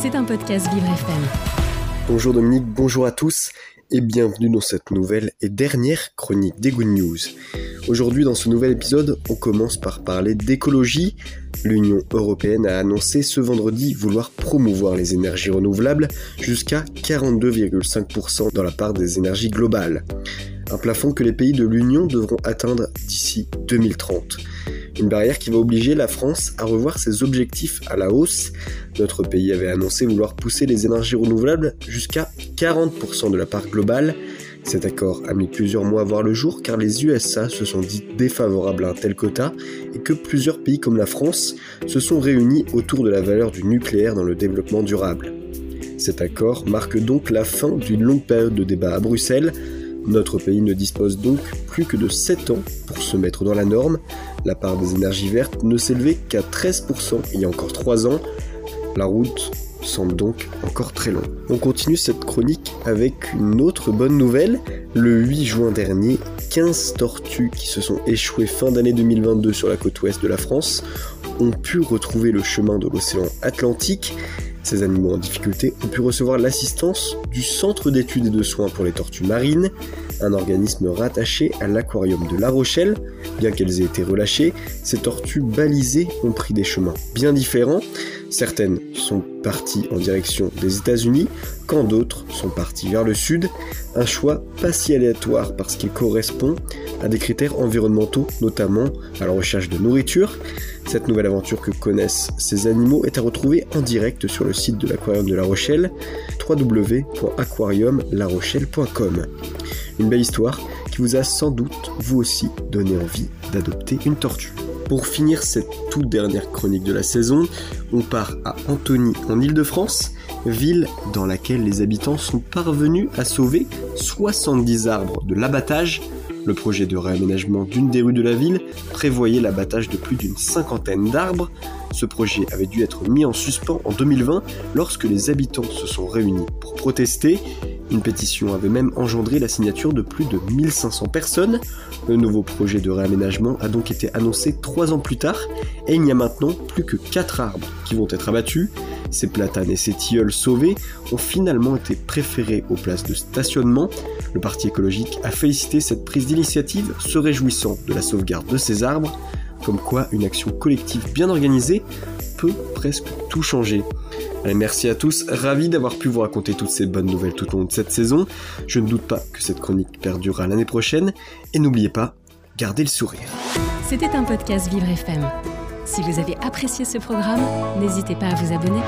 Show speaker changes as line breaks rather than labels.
C'est un podcast Vivre FM.
Bonjour Dominique, bonjour à tous et bienvenue dans cette nouvelle et dernière chronique des Good News. Aujourd'hui dans ce nouvel épisode, on commence par parler d'écologie. L'Union européenne a annoncé ce vendredi vouloir promouvoir les énergies renouvelables jusqu'à 42,5% dans la part des énergies globales. Un plafond que les pays de l'Union devront atteindre d'ici 2030. Une barrière qui va obliger la France à revoir ses objectifs à la hausse. Notre pays avait annoncé vouloir pousser les énergies renouvelables jusqu'à 40% de la part globale. Cet accord a mis plusieurs mois à voir le jour car les USA se sont dit défavorables à un tel quota et que plusieurs pays comme la France se sont réunis autour de la valeur du nucléaire dans le développement durable. Cet accord marque donc la fin d'une longue période de débat à Bruxelles notre pays ne dispose donc plus que de 7 ans pour se mettre dans la norme. La part des énergies vertes ne s'élevait qu'à 13% il y a encore 3 ans. La route semble donc encore très longue. On continue cette chronique avec une autre bonne nouvelle. Le 8 juin dernier, 15 tortues qui se sont échouées fin d'année 2022 sur la côte ouest de la France ont pu retrouver le chemin de l'océan Atlantique. Ces animaux en difficulté ont pu recevoir l'assistance du Centre d'études et de soins pour les tortues marines, un organisme rattaché à l'aquarium de La Rochelle. Bien qu'elles aient été relâchées, ces tortues balisées ont pris des chemins bien différents. Certaines sont parties en direction des États-Unis, quand d'autres sont parties vers le sud. Un choix pas si aléatoire parce qu'il correspond à des critères environnementaux, notamment à la recherche de nourriture. Cette nouvelle aventure que connaissent ces animaux est à retrouver en direct sur le site de l'aquarium de La Rochelle, www.aquariumlarochelle.com. Une belle histoire qui vous a sans doute, vous aussi, donné envie d'adopter une tortue. Pour finir cette toute dernière chronique de la saison, on part à Antony en Ile-de-France, ville dans laquelle les habitants sont parvenus à sauver 70 arbres de l'abattage le projet de réaménagement d'une des rues de la ville prévoyait l'abattage de plus d'une cinquantaine d'arbres. Ce projet avait dû être mis en suspens en 2020 lorsque les habitants se sont réunis pour protester. Une pétition avait même engendré la signature de plus de 1500 personnes. Le nouveau projet de réaménagement a donc été annoncé trois ans plus tard et il n'y a maintenant plus que 4 arbres qui vont être abattus. Ces platanes et ces tilleuls sauvés ont finalement été préférés aux places de stationnement. Le Parti écologique a félicité cette prise d'initiative, se réjouissant de la sauvegarde de ces arbres, comme quoi une action collective bien organisée peut presque tout changer. Allez, merci à tous, ravi d'avoir pu vous raconter toutes ces bonnes nouvelles tout au long de cette saison. Je ne doute pas que cette chronique perdurera l'année prochaine, et n'oubliez pas, gardez le sourire.
C'était un podcast Vivre FM. Si vous avez apprécié ce programme, n'hésitez pas à vous abonner.